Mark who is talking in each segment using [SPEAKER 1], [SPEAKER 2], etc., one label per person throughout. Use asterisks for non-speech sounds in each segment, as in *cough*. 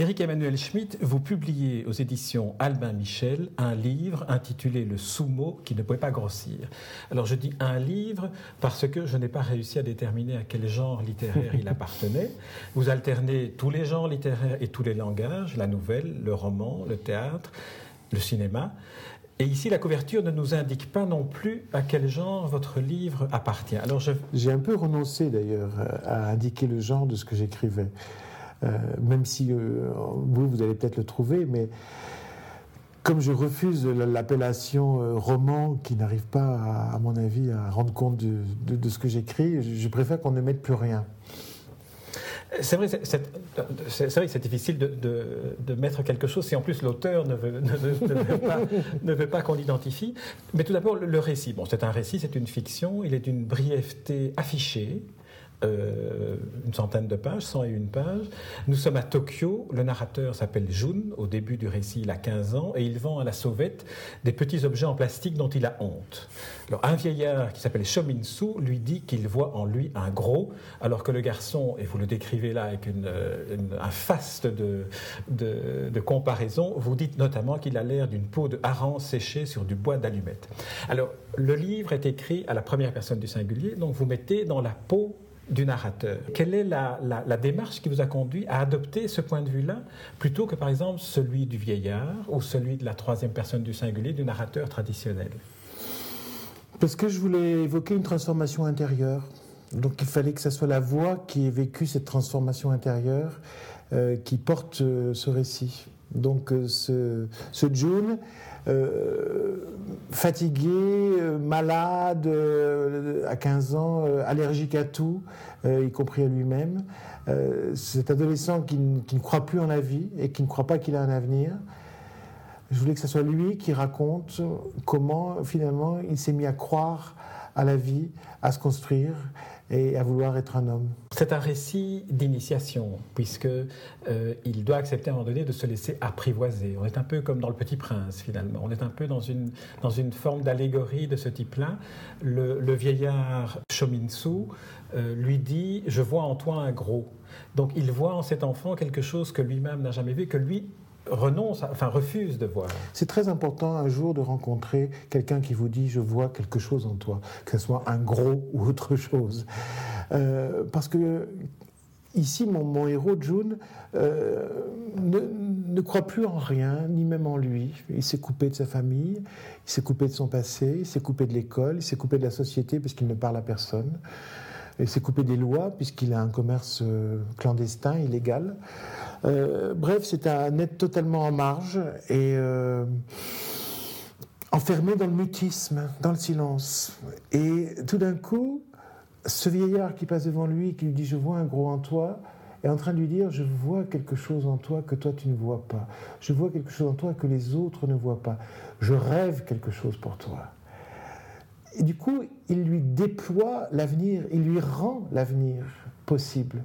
[SPEAKER 1] Éric Emmanuel Schmitt, vous publiez aux éditions Albin Michel un livre intitulé Le sumo qui ne pouvait pas grossir. Alors je dis un livre parce que je n'ai pas réussi à déterminer à quel genre littéraire il *laughs* appartenait. Vous alternez tous les genres littéraires et tous les langages, la nouvelle, le roman, le théâtre, le cinéma. Et ici, la couverture ne nous indique pas non plus à quel genre votre livre appartient.
[SPEAKER 2] Alors J'ai un peu renoncé d'ailleurs à indiquer le genre de ce que j'écrivais. Euh, même si euh, vous, vous allez peut-être le trouver, mais comme je refuse l'appellation euh, roman qui n'arrive pas, à, mon avis, à rendre compte de, ce que j'écris, je, préfère qu'on ne mette plus rien.
[SPEAKER 1] C'est vrai, c'est difficile de, mettre quelque chose si en plus l'auteur ne veut, ne, veut *laughs* pas, qu'on l'identifie. Mais tout d'abord, le récit. Bon, c'est un récit, c'est une fiction, il est d'une brièveté affichée. Euh, une centaine de pages, 101 pages. Nous sommes à Tokyo, le narrateur s'appelle Jun, au début du récit il a 15 ans, et il vend à la sauvette des petits objets en plastique dont il a honte. Alors un vieillard qui s'appelle Shominsu lui dit qu'il voit en lui un gros, alors que le garçon, et vous le décrivez là avec une, un faste de, comparaison, vous dites notamment qu'il a l'air d'une peau de hareng séchée sur du bois d'allumette. Alors le livre est écrit à la première personne du singulier, donc vous mettez dans la peau du narrateur. Quelle est la, démarche qui vous a conduit à adopter ce point de vue-là plutôt que par exemple celui du vieillard ou celui de la troisième personne du singulier du narrateur traditionnel?
[SPEAKER 2] Parce que je voulais évoquer une transformation intérieure. Donc il fallait que ce soit la voix qui ait vécu cette transformation intérieure euh, qui porte euh, ce récit. Donc euh, ce, ce June, fatigué, euh, malade, euh, à 15 ans, allergique à tout, y compris à lui-même. cet adolescent qui, ne croit plus en la vie et qui ne croit pas qu'il a un avenir. Je voulais que ce soit lui qui raconte comment finalement il s'est mis à croire à la vie, à se construire et à vouloir être un homme.
[SPEAKER 1] C'est un récit d'initiation, puisque euh, il doit accepter à un moment donné de se laisser apprivoiser. On est un peu comme dans Le Petit Prince, finalement. On est un peu dans une, dans une forme d'allégorie de ce type-là. Le, vieillard Shominsu euh, lui dit Je vois en toi un gros. Donc il voit en cet enfant quelque chose que lui-même n'a jamais vu, que lui renonce, enfin refuse de voir.
[SPEAKER 2] C'est très important un jour de rencontrer quelqu'un qui vous dit je vois quelque chose en toi, que ce soit un gros *laughs* ou autre chose. Euh, parce que ici, mon, héros, June, euh, ne, ne, croit plus en rien, ni même en lui. Il s'est coupé de sa famille, il s'est coupé de son passé, il s'est coupé de l'école, il s'est coupé de la société parce qu'il ne parle à personne. Il s'est coupé des lois puisqu'il a un commerce euh, clandestin, illégal. Euh, bref, c'est un être totalement en marge et euh, enfermé dans le mutisme, dans le silence. Et tout d'un coup, ce vieillard qui passe devant lui, qui lui dit Je vois un gros en toi, est en train de lui dire Je vois quelque chose en toi que toi tu ne vois pas. Je vois quelque chose en toi que les autres ne voient pas. Je rêve quelque chose pour toi. Et du coup, il lui déploie l'avenir, il lui rend l'avenir possible.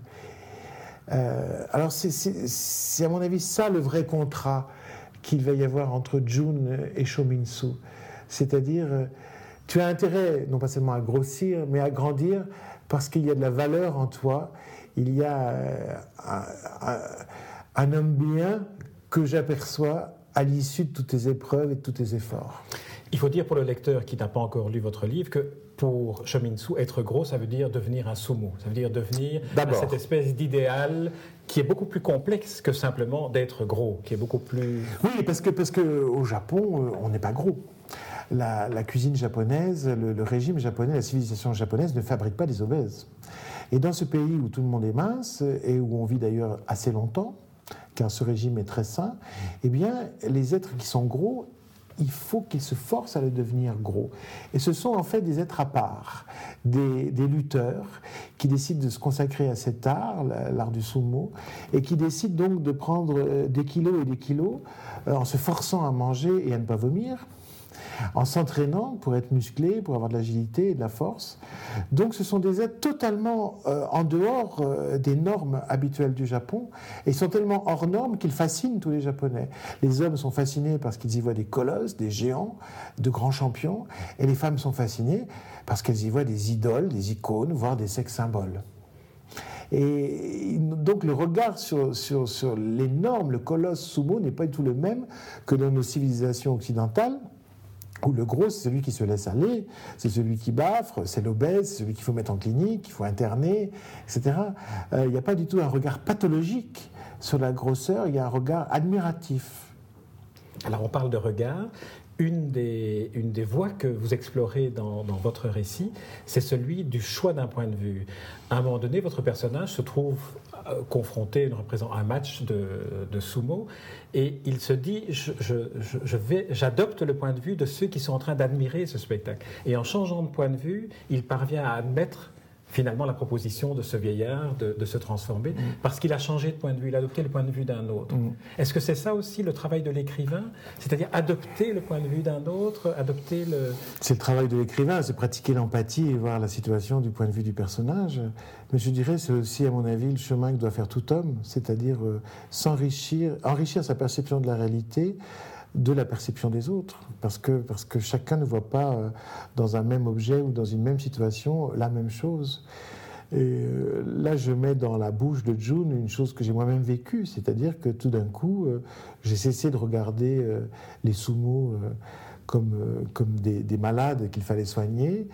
[SPEAKER 2] Euh, alors c'est à mon avis ça le vrai contrat qu'il va y avoir entre June et Shominsu. C'est-à-dire, euh, tu as intérêt non pas seulement à grossir, mais à grandir parce qu'il y a de la valeur en toi. Il y a euh, un, homme bien que j'aperçois à l'issue de toutes tes épreuves et de tous tes efforts.
[SPEAKER 1] Il faut dire pour le lecteur qui n'a pas encore lu votre livre que pour Shominsu, être gros, ça veut dire devenir un sumo. Ça veut dire devenir cette espèce d'idéal qui est beaucoup plus complexe que simplement d'être gros, qui est beaucoup plus...
[SPEAKER 2] Oui, parce que, parce que au Japon, euh, on n'est pas gros. La, cuisine japonaise, le, régime japonais, la civilisation japonaise ne fabrique pas des obèses. Et dans ce pays où tout le monde est mince et où on vit d'ailleurs assez longtemps, car ce régime est très sain, eh bien, les êtres qui sont gros il faut qu'ils se forcent à le devenir gros. Et ce sont en fait des êtres à part, des, lutteurs qui décident de se consacrer à cet art, l'art du sumo, et qui décident donc de prendre euh, des kilos et des kilos euh, en se forçant à manger et à ne pas vomir, en s'entraînant pour être musclé, pour avoir de l'agilité et de la force. Donc ce sont des êtres totalement euh, en dehors euh, des normes habituelles du Japon et ils sont tellement hors normes qu'ils fascinent tous les Japonais. Les hommes sont fascinés parce qu'ils y voient des colosses, des géants, de grands champions et les femmes sont fascinées parce qu'elles y voient des idoles, des icônes, voire des sex symboles. Et donc le regard sur, sur, sur l'énorme, le colosse sumo n'est pas du tout le même que dans nos civilisations occidentales le gros, c'est celui qui se laisse aller, c'est celui qui baffre, c'est l'obèse, c'est celui qu'il faut mettre en clinique, qu'il faut interner, etc. Euh, il n'y a pas du tout un regard pathologique sur la grosseur, il y a un regard admiratif.
[SPEAKER 1] Alors on parle de regard. Une des, une des voies que vous explorez dans, dans votre récit, c'est celui du choix d'un point de vue. À un moment donné, votre personnage se trouve euh, confronté, représentant un match de, de, sumo, et il se dit, je, je, je j'adopte le point de vue de ceux qui sont en train d'admirer ce spectacle. Et en changeant de point de vue, il parvient à admettre finalement la proposition de ce vieillard de, de se transformer, mm. parce qu'il a changé de point de vue, il a adopté le point de vue d'un autre. Mm. Est-ce que c'est ça aussi le travail de l'écrivain? C'est-à-dire adopter le point de vue d'un autre, adopter le...
[SPEAKER 2] C'est le travail de l'écrivain, c'est pratiquer l'empathie et voir la situation du point de vue du personnage. Mais je dirais, c'est aussi, à mon avis, le chemin que doit faire tout homme, c'est-à-dire euh, s'enrichir, enrichir sa perception de la réalité de la perception des autres, parce que, parce que chacun ne voit pas euh, dans un même objet ou dans une même situation la même chose. Et euh, là, je mets dans la bouche de June une chose que j'ai moi-même vécue, c'est-à-dire que tout d'un coup, euh, j'ai cessé de regarder les sumo comme, comme des, des malades qu'il fallait soigner,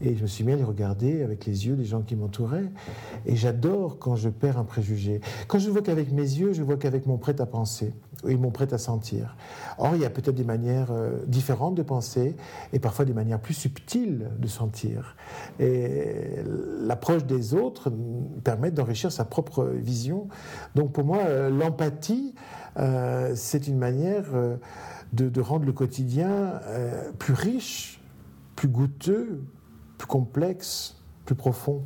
[SPEAKER 2] et je me suis mis à les regarder avec les yeux des gens qui m'entouraient. Et j'adore quand je perds un préjugé. Quand je vois qu'avec mes yeux, je vois qu'avec mon prêt à penser et mon prêt à sentir. Or, il y a peut-être des manières euh, différentes de penser et parfois des manières plus subtiles de sentir. Et l'approche des autres permet d'enrichir sa propre vision. Donc pour moi, euh, l'empathie, euh, c'est une manière de, de, rendre le quotidien plus riche, plus goûteux, plus complexe, plus profond.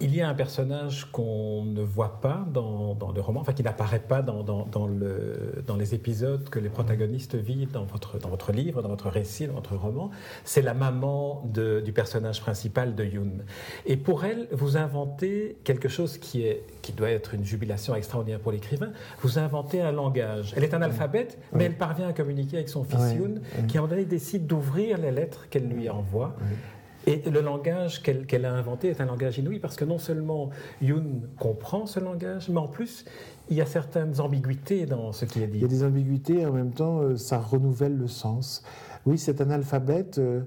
[SPEAKER 1] Il y a un personnage qu'on ne voit pas dans, le roman, enfin qui n'apparaît pas dans, dans, le, dans, les épisodes que les protagonistes vivent dans votre, dans votre livre, dans votre récit, dans votre roman. C'est la maman de, du personnage principal de Yoon. Et pour elle, vous inventez quelque chose qui, est, qui doit être une jubilation extraordinaire pour l'écrivain. Vous inventez un langage. Elle est un alphabète, mais elle parvient à communiquer avec son fils Yoon, qui en donné décide d'ouvrir les lettres qu'elle lui envoie. Et le langage qu'elle a inventé est un langage inouï parce que non seulement Yoon comprend ce langage, mais en plus, il y a certaines ambiguïtés dans ce qui est dit.
[SPEAKER 2] Il y a des ambiguïtés et en même temps, euh, ça renouvelle le sens. Oui, c'est un alphabet euh,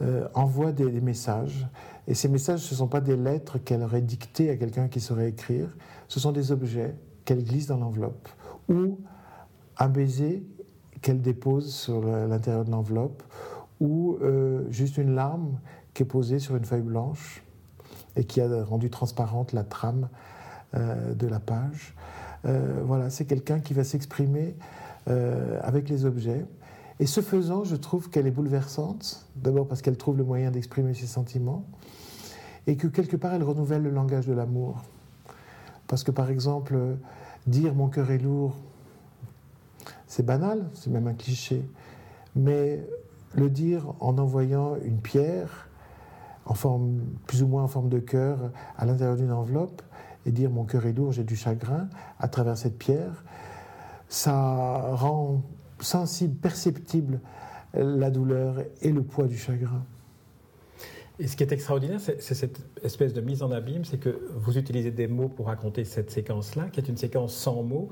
[SPEAKER 2] euh, envoie des, messages. Et ces messages, ce ne sont pas des lettres qu'elle aurait dictées à quelqu'un qui saurait écrire. Ce sont des objets qu'elle glisse dans l'enveloppe. Ou un baiser qu'elle dépose sur l'intérieur de l'enveloppe. Ou juste une larme qui est posée sur une feuille blanche et qui a rendu transparente la trame euh, de la page. Euh, voilà, c'est quelqu'un qui va s'exprimer euh, avec les objets. Et ce faisant, je trouve qu'elle est bouleversante, d'abord parce qu'elle trouve le moyen d'exprimer ses sentiments, et que quelque part, elle renouvelle le langage de l'amour. Parce que par exemple, dire mon cœur est lourd, c'est banal, c'est même un cliché, mais le dire en envoyant une pierre, en forme, plus ou moins en forme de cœur à l'intérieur d'une enveloppe et dire mon cœur est lourd, j'ai du chagrin à travers cette pierre, ça rend sensible, perceptible la douleur et le poids du chagrin.
[SPEAKER 1] Et ce qui est extraordinaire, c'est cette espèce de mise en abîme, c'est que vous utilisez des mots pour raconter cette séquence-là, qui est une séquence sans mots.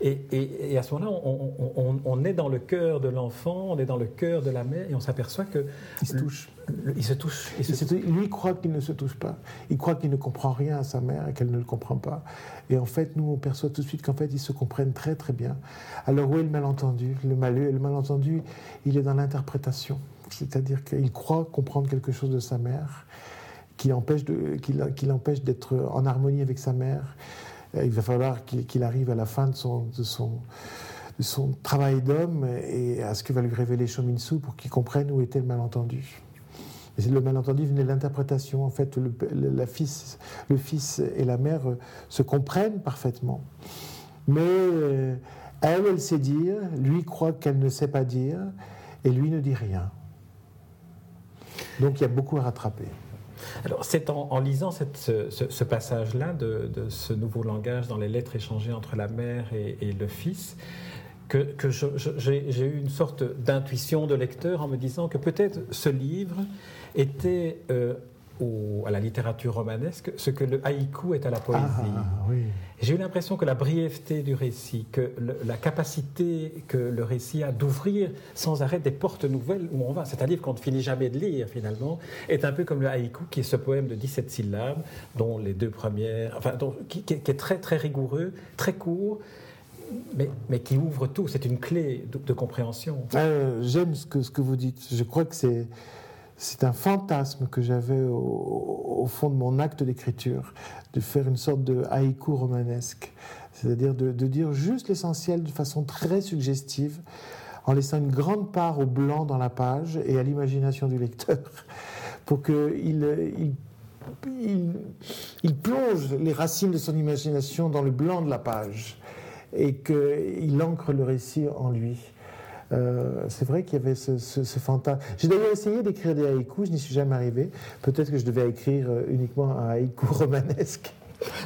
[SPEAKER 1] Et, et, à ce moment-là, on, on, est dans le cœur de l'enfant, on est dans le cœur de la mère, et on s'aperçoit que...
[SPEAKER 2] Il se touche.
[SPEAKER 1] il se touche.
[SPEAKER 2] Il se Lui croit qu'il ne se touche pas. Il croit qu'il ne comprend rien à sa mère et qu'elle ne le comprend pas. Et en fait, nous, on perçoit tout de suite qu'en fait, ils se comprennent très très bien. Alors où est le malentendu? Le, mal, le malentendu, il est dans l'interprétation. C'est-à-dire qu'il croit comprendre quelque chose de sa mère, qui l'empêche d'être en harmonie avec sa mère. Il va falloir qu'il arrive à la fin de son, travail d'homme et à ce que va lui révéler Shominsu pour qu'il comprenne où était le malentendu. Et le malentendu venait de l'interprétation. En fait, le, fils, le fils et la mère se comprennent parfaitement. Mais euh, elle, elle sait dire, lui croit qu'elle ne sait pas dire, et lui ne dit rien. Donc il y a beaucoup à rattraper.
[SPEAKER 1] Alors, c'est en, lisant ce, passage-là de, ce nouveau langage dans les lettres échangées entre la mère et, le fils que, j'ai eu une sorte d'intuition de lecteur en me disant que peut-être ce livre était euh, à la littérature romanesque ce que le haïku est à la poésie.
[SPEAKER 2] Ah, oui.
[SPEAKER 1] J'ai eu l'impression que la brièveté du récit, que la capacité que le récit a d'ouvrir sans arrêt des portes nouvelles où on va, c'est un livre qu'on ne finit jamais de lire finalement, est un peu comme le haïku, qui est ce poème de 17 syllabes, dont les deux premières, enfin, qui, est très très rigoureux, très court, mais, mais, qui ouvre tout. C'est une clé de, compréhension.
[SPEAKER 2] Euh, j'aime ce que, ce que vous dites. Je crois que c'est c'est un fantasme que j'avais au, fond de mon acte d'écriture, de faire une sorte de haïku romanesque, c'est-à-dire de, dire juste l'essentiel de façon très suggestive, en laissant une grande part au blanc dans la page et à l'imagination du lecteur, *laughs* pour qu'il il, il, plonge les racines de son imagination dans le blanc de la page et qu'il ancre le récit en lui. Euh, c'est vrai qu'il y avait ce, fantasme. J'ai d'ailleurs essayé d'écrire des haïkus, je n'y suis jamais arrivé. Peut-être que je devais écrire euh, uniquement un haïku *laughs* romanesque.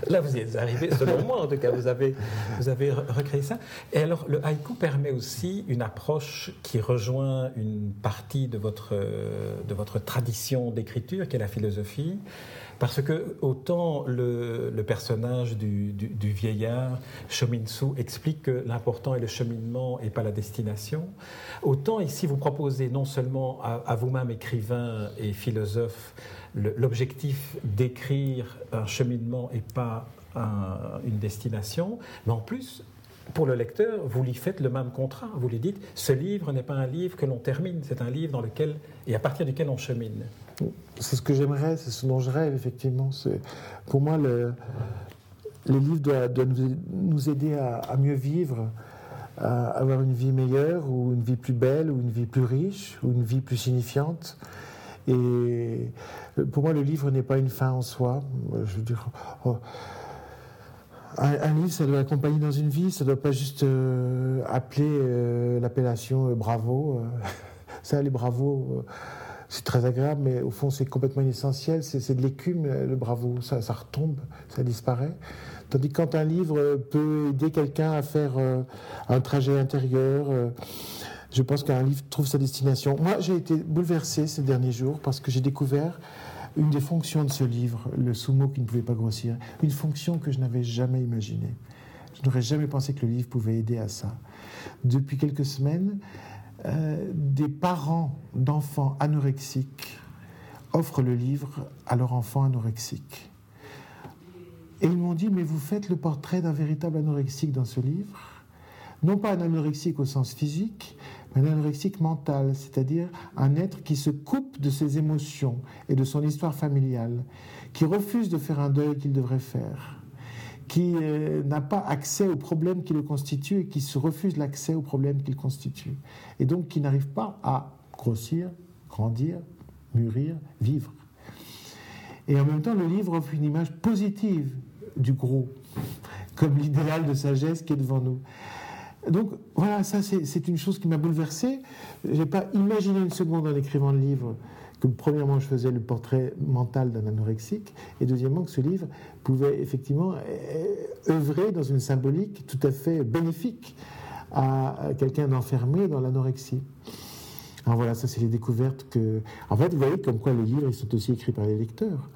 [SPEAKER 1] Là, vous y êtes arrivé, selon moi en tout cas, vous avez, vous avez recréé ça. Et alors, le haïku permet aussi une approche qui rejoint une partie de votre, de votre tradition d'écriture, qui est la philosophie. Parce que autant le, personnage du, vieillard, Shominsu, explique que l'important est le cheminement et pas la destination, autant ici vous proposez non seulement à, vous-même écrivain et philosophe l'objectif d'écrire un cheminement et pas une destination, mais en plus pour le lecteur, vous lui faites le même contrat. Vous lui dites, ce livre n'est pas un livre que l'on termine, c'est un livre dans lequel et à partir duquel on chemine.
[SPEAKER 2] C'est ce que j'aimerais, c'est ce dont je rêve, effectivement. Pour moi, le, les livres doivent, nous, aider à, mieux vivre, à avoir une vie meilleure, ou une vie plus belle, ou une vie plus riche, ou une vie plus signifiante. Et pour moi, le livre n'est pas une fin en soi. Je veux dire, oh, un, livre, ça doit accompagner dans une vie, ça ne doit pas juste euh, appeler euh, l'appellation euh, bravo. *laughs* ça, les bravos c'est très agréable, mais au fond, c'est complètement inessentiel. C'est de l'écume, le bravo. Ça, ça, retombe, ça disparaît. Tandis que quand un livre peut aider quelqu'un à faire euh, un trajet intérieur, euh, je pense qu'un livre trouve sa destination. Moi, j'ai été bouleversé ces derniers jours parce que j'ai découvert une des fonctions de ce livre, le sumo qui ne pouvait pas grossir, une fonction que je n'avais jamais imaginée. Je n'aurais jamais pensé que le livre pouvait aider à ça. Depuis quelques semaines, euh, des parents d'enfants anorexiques offrent le livre à leur enfant anorexique. Et ils m'ont dit, mais vous faites le portrait d'un véritable anorexique dans ce livre Non pas un anorexique au sens physique, un anorexique mental, c'est-à-dire un être qui se coupe de ses émotions et de son histoire familiale, qui refuse de faire un deuil qu'il devrait faire qui euh, n'a pas accès aux problèmes qui le constituent et qui se refuse l'accès aux problèmes qu'il constitue. Et donc qui n'arrive pas à grossir, grandir, mûrir, vivre. Et en même temps, le livre offre une image positive du gros, comme l'idéal de sagesse qui est devant nous. Donc voilà, ça c'est une chose qui m'a bouleversé. Je n'ai pas imaginé une seconde en écrivant le livre que premièrement je faisais le portrait mental d'un anorexique, et deuxièmement que ce livre pouvait effectivement euh, œuvrer dans une symbolique tout à fait bénéfique à quelqu'un d'enfermé dans l'anorexie. Alors voilà, ça c'est les découvertes que... En fait, vous voyez comme quoi les livres, ils sont aussi écrits par les lecteurs.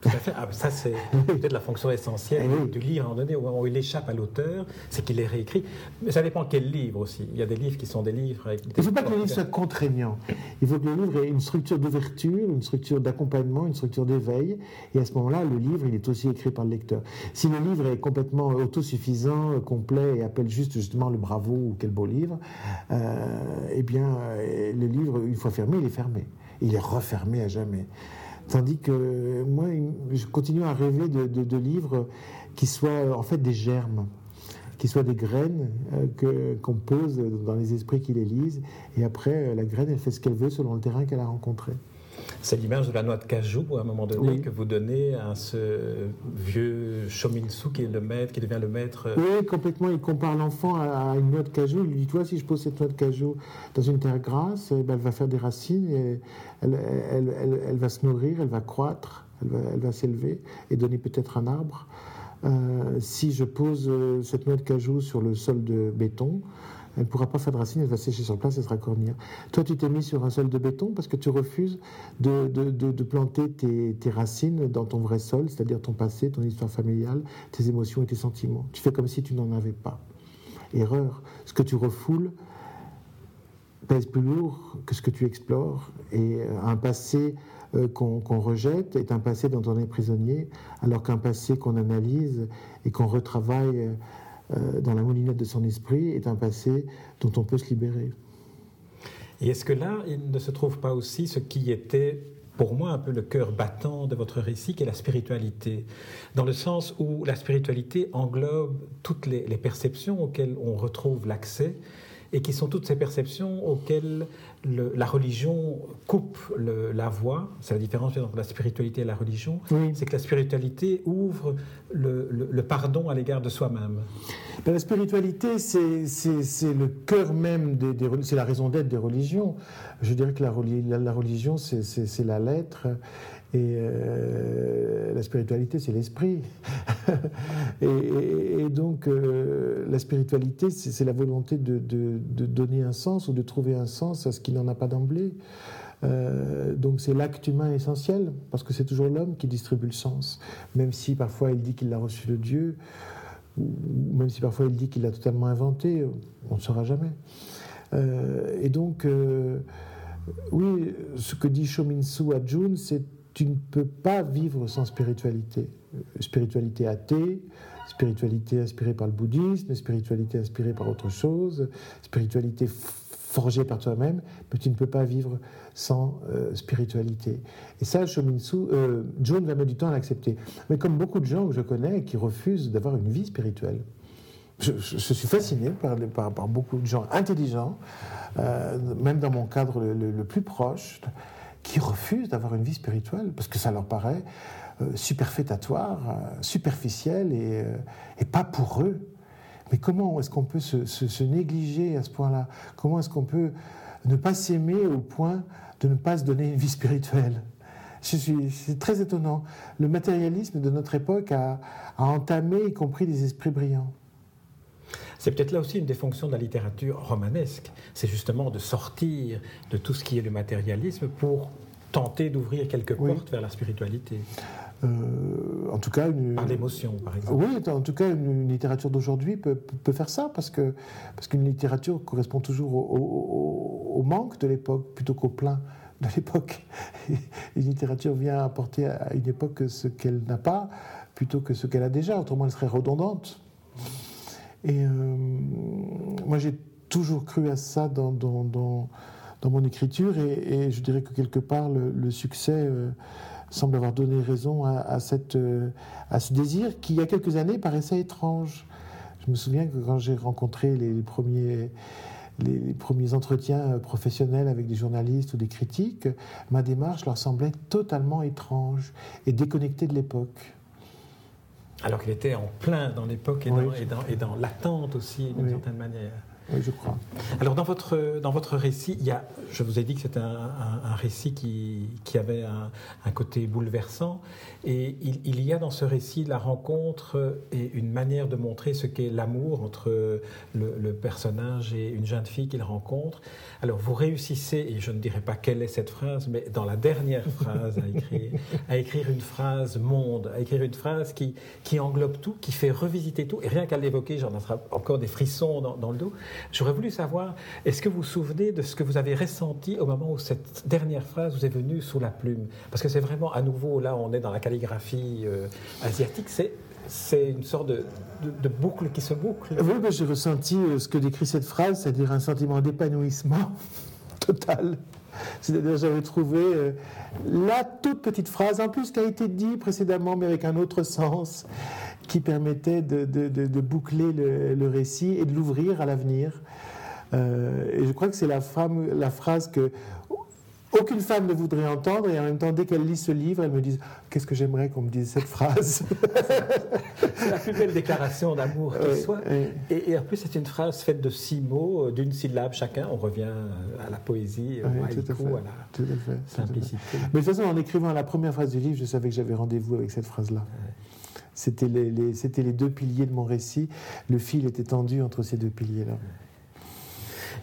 [SPEAKER 1] tout à fait. Ah, ça c'est *laughs* peut-être la fonction essentielle eh du livre, à un moment donné, où il échappe à l'auteur, c'est qu'il est réécrit. Mais ça dépend quel livre aussi. Il y a des livres qui sont des livres... Avec
[SPEAKER 2] il ne faut pas que le livre soit contraignant. Il faut que le livre ait une structure d'ouverture, une structure d'accompagnement, une structure d'éveil. Et à ce moment-là, le livre, il est aussi écrit par le lecteur. Si le livre est complètement autosuffisant, complet, et appelle juste justement le bravo ou quel beau livre, euh, eh bien, le le livre, une fois fermé, il est fermé. Il est refermé à jamais. Tandis que moi, je continue à rêver de, livres qui soient en fait des germes, qui soient des graines euh, qu'on pose dans les esprits qui les lisent. Et après, la graine, elle fait ce qu'elle veut selon le terrain qu'elle a rencontré.
[SPEAKER 1] C'est l'image de la noix de cajou, à un moment donné, que vous donnez à ce vieux Shominsu qui est le maître, qui devient le maître.
[SPEAKER 2] Oui, complètement. Il compare l'enfant à une noix de cajou. Il lui dit, toi, si je pose cette noix de cajou dans une terre grasse, eh ben, elle va faire des racines, et elle, elle, va se nourrir, elle va croître, elle va, s'élever et donner peut-être un arbre. Euh, si je pose euh, cette noix de cajou sur le sol de béton, Elle ne pourra pas faire de racines, elle va sécher sur place, elle sera cornir. Toi, tu t'es mis sur un sol de béton parce que tu refuses de, de, planter tes, tes, racines dans ton vrai sol, c'est-à-dire ton passé, ton histoire familiale, tes émotions et tes sentiments. Tu fais comme si tu n'en avais pas. Erreur. Ce que tu refoules pèse plus lourd que ce que tu explores. Et euh, un passé euh, qu'on rejette est un passé dont on est prisonnier, alors qu'un passé qu'on analyse et qu'on retravaille euh, dans la moulinette de son esprit est un passé dont on peut se libérer.
[SPEAKER 1] Et est-ce que là, il ne se trouve pas aussi ce qui était pour moi un peu le cœur battant de votre récit, qui est la spiritualité, dans le sens où la spiritualité englobe toutes les, les perceptions auxquelles on retrouve l'accès et qui sont toutes ces perceptions auxquelles la religion coupe la voie. C'est la différence entre la spiritualité et la religion. C'est que la spiritualité ouvre le, pardon à l'égard de soi-même.
[SPEAKER 2] Ben, la spiritualité, c'est le cœur même des, c'est la raison d'être des religions. Je dirais que la, la religion, c'est la lettre et euh, la spiritualité, c'est l'esprit. *laughs* et, donc, euh, la spiritualité, c'est la volonté de, donner un sens ou de trouver un sens à ce qui n'en a pas d'emblée. Euh, donc c'est l'acte humain essentiel, parce que c'est toujours l'homme qui distribue le sens, même si parfois il dit qu'il l'a reçu de Dieu, ou même si parfois il dit qu'il l'a totalement inventé, on ne saura jamais. et donc, oui, ce que dit Shominsu à June, c'est tu ne peux pas vivre sans spiritualité. Spiritualité athée, spiritualité inspirée par le bouddhisme, spiritualité inspirée par autre chose, spiritualité forgée par toi-même, mais tu ne peux pas vivre sans euh, spiritualité. Et ça, Shominsu, euh, John va mettre du temps à l'accepter. Mais comme beaucoup de gens que je connais qui refusent d'avoir une vie spirituelle, je, suis fasciné par, par, beaucoup de gens intelligents, euh, même dans mon cadre le plus proche, qui refusent d'avoir une vie spirituelle parce que ça leur paraît euh, superfétatoire, euh, superficiel et, euh, et, pas pour eux. Mais comment est-ce qu'on peut se, négliger à ce point-là? Comment est-ce qu'on peut ne pas s'aimer au point de ne pas se donner une vie spirituelle? C'est très étonnant. Le matérialisme de notre époque a entamé, y compris des esprits brillants.
[SPEAKER 1] C'est peut-être là aussi une des fonctions de la littérature romanesque. C'est justement de sortir de tout ce qui est le matérialisme pour tenter d'ouvrir quelques portes vers la spiritualité.
[SPEAKER 2] Euh, en tout cas,
[SPEAKER 1] une, par l'émotion, par exemple.
[SPEAKER 2] Oui, en tout cas, une, littérature d'aujourd'hui peut, peut, faire ça parce que parce qu'une littérature correspond toujours au, manque de l'époque plutôt qu'au plein de l'époque. *laughs* Une littérature vient apporter à une époque ce qu'elle n'a pas plutôt que ce qu'elle a déjà. Autrement, elle serait redondante. Et euh, moi, j'ai toujours cru à ça dans, mon écriture, et, je dirais que quelque part, le, succès euh, semble avoir donné raison euh, à ce désir qui, il y a quelques années, paraissait étrange. Je me souviens que quand j'ai rencontré les, premiers entretiens professionnels avec des journalistes ou des critiques, ma démarche leur semblait totalement étrange et déconnectée de l'époque.
[SPEAKER 1] Alors qu'il était en plein dans l'époque et, et, dans, l'attente aussi, d'une certaine manière.
[SPEAKER 2] Oui, je crois.
[SPEAKER 1] Alors, dans votre, dans votre récit, il y a, je vous ai dit que c'était un, récit qui, qui avait un, côté bouleversant. Et il, y a dans ce récit la rencontre et une manière de montrer ce qu'est l'amour entre le, personnage et une jeune fille qu'il rencontre. Alors, vous réussissez, et je ne dirai pas quelle est cette phrase, mais dans la dernière phrase à écrire, à écrire une phrase monde, à écrire une phrase qui, qui englobe tout, qui fait revisiter tout. Et rien qu'à l'évoquer, j'en ai encore des frissons dans le dos. J'aurais voulu savoir, est-ce que vous vous souvenez de ce que vous avez ressenti au moment où cette dernière phrase vous est venue sous la plume? Parce que c'est vraiment, à nouveau, là, on est dans la calligraphie euh, asiatique, c'est c'est une sorte de, de, boucle qui se boucle.
[SPEAKER 2] Oui, j'ai ressenti euh, ce que décrit cette phrase, c'est-à-dire un sentiment d'épanouissement *laughs* total. C'est-à-dire, j'avais trouvé euh, la toute petite phrase, en plus qui a été dit précédemment, mais avec un autre sens, qui permettait de, boucler le, récit et de l'ouvrir à l'avenir. Euh, et je crois que c'est la, la phrase que aucune femme ne voudrait entendre, et en même temps, dès qu'elle lit ce livre, elle me dit Qu'est-ce que j'aimerais qu'on me dise cette phrase? *laughs*
[SPEAKER 1] C'est la plus belle déclaration d'amour qui soit. Et, en plus, c'est une phrase faite de six mots, euh, d'une syllabe chacun. On revient à la poésie, à, la simplicité.
[SPEAKER 2] Mais de toute façon, en écrivant la première phrase du livre, je savais que j'avais rendez-vous avec cette phrase-là. C'était les, les, les, deux piliers de mon récit. Le fil était tendu entre ces deux piliers-là.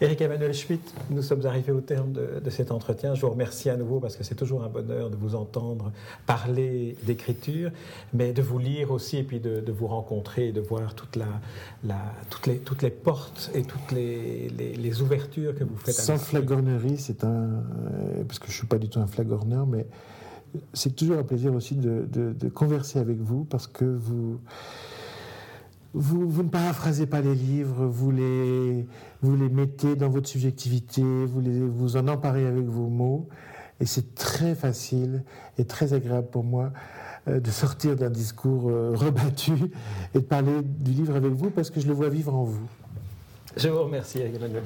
[SPEAKER 1] Eric Emmanuel Schmitt, nous sommes arrivés au terme de, cet entretien. Je vous remercie à nouveau parce que c'est toujours un bonheur de vous entendre parler d'écriture, mais de vous lire aussi et puis de, vous rencontrer et de voir toute la, la, toutes, les, toutes les portes et toutes les, les, ouvertures que vous faites.
[SPEAKER 2] Sans flagornerie, c'est un. Euh, parce que je ne suis pas du tout un flagorneur, mais c'est toujours un plaisir aussi de, converser avec vous parce que vous, vous, ne paraphrasez pas les livres, vous les, vous les mettez dans votre subjectivité, vous, vous en emparez avec vos mots. Et c'est très facile et très agréable pour moi euh, de sortir d'un discours euh, rebattu et de parler du livre avec vous parce que je le vois vivre en vous.
[SPEAKER 1] Je vous remercie, Emmanuel